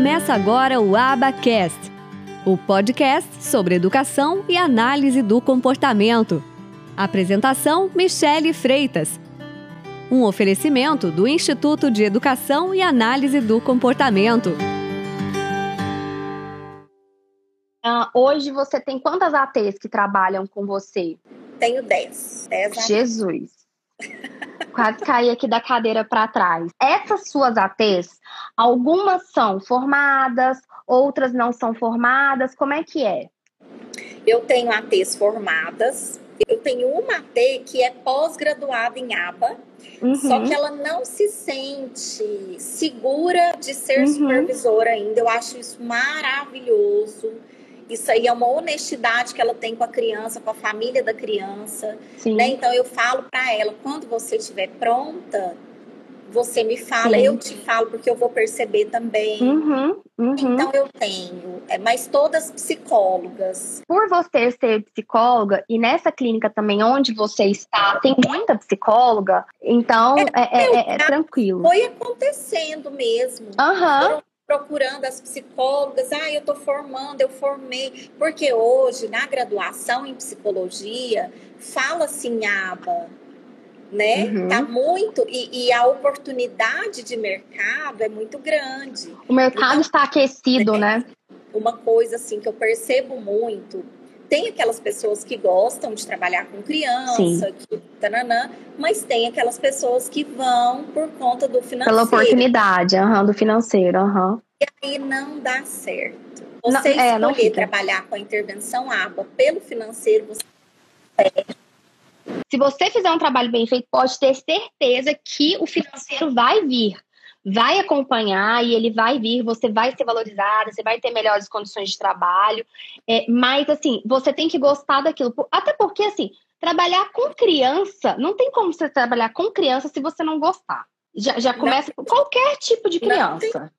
Começa agora o Abacast, o podcast sobre educação e análise do comportamento. Apresentação: Michele Freitas. Um oferecimento do Instituto de Educação e Análise do Comportamento. Uh, hoje você tem quantas ATs que trabalham com você? Tenho 10. 10 Jesus. Quase caí aqui da cadeira para trás. Essas suas ATs, algumas são formadas, outras não são formadas. Como é que é? Eu tenho ATs formadas. Eu tenho uma AT que é pós-graduada em ABA, uhum. só que ela não se sente segura de ser uhum. supervisora ainda. Eu acho isso maravilhoso isso aí é uma honestidade que ela tem com a criança, com a família da criança. Né? Então eu falo para ela, quando você estiver pronta, você me fala, Sim. eu te falo, porque eu vou perceber também. Uhum, uhum. Então eu tenho, é, mas todas psicólogas. Por você ser psicóloga, e nessa clínica também onde você está, tem muita psicóloga, então é, é, é, é tranquilo. Foi acontecendo mesmo. Uhum procurando as psicólogas, ah, eu estou formando, eu formei, porque hoje na graduação em psicologia fala-se em aba, né? Uhum. Tá muito e, e, a oportunidade de mercado é muito grande. O mercado então, está aquecido, né? Uma coisa assim que eu percebo muito tem aquelas pessoas que gostam de trabalhar com criança, que, tananã, mas tem aquelas pessoas que vão por conta do financeiro. Pela oportunidade, uhum, do financeiro. Uhum. E aí não dá certo. Você não, é, escolher trabalhar com a intervenção ABA pelo financeiro, você se você fizer um trabalho bem feito, pode ter certeza que o financeiro vai vir vai acompanhar e ele vai vir, você vai ser valorizada, você vai ter melhores condições de trabalho. É, mas, assim, você tem que gostar daquilo. Até porque, assim, trabalhar com criança, não tem como você trabalhar com criança se você não gostar. Já, já começa não, qualquer tipo de criança.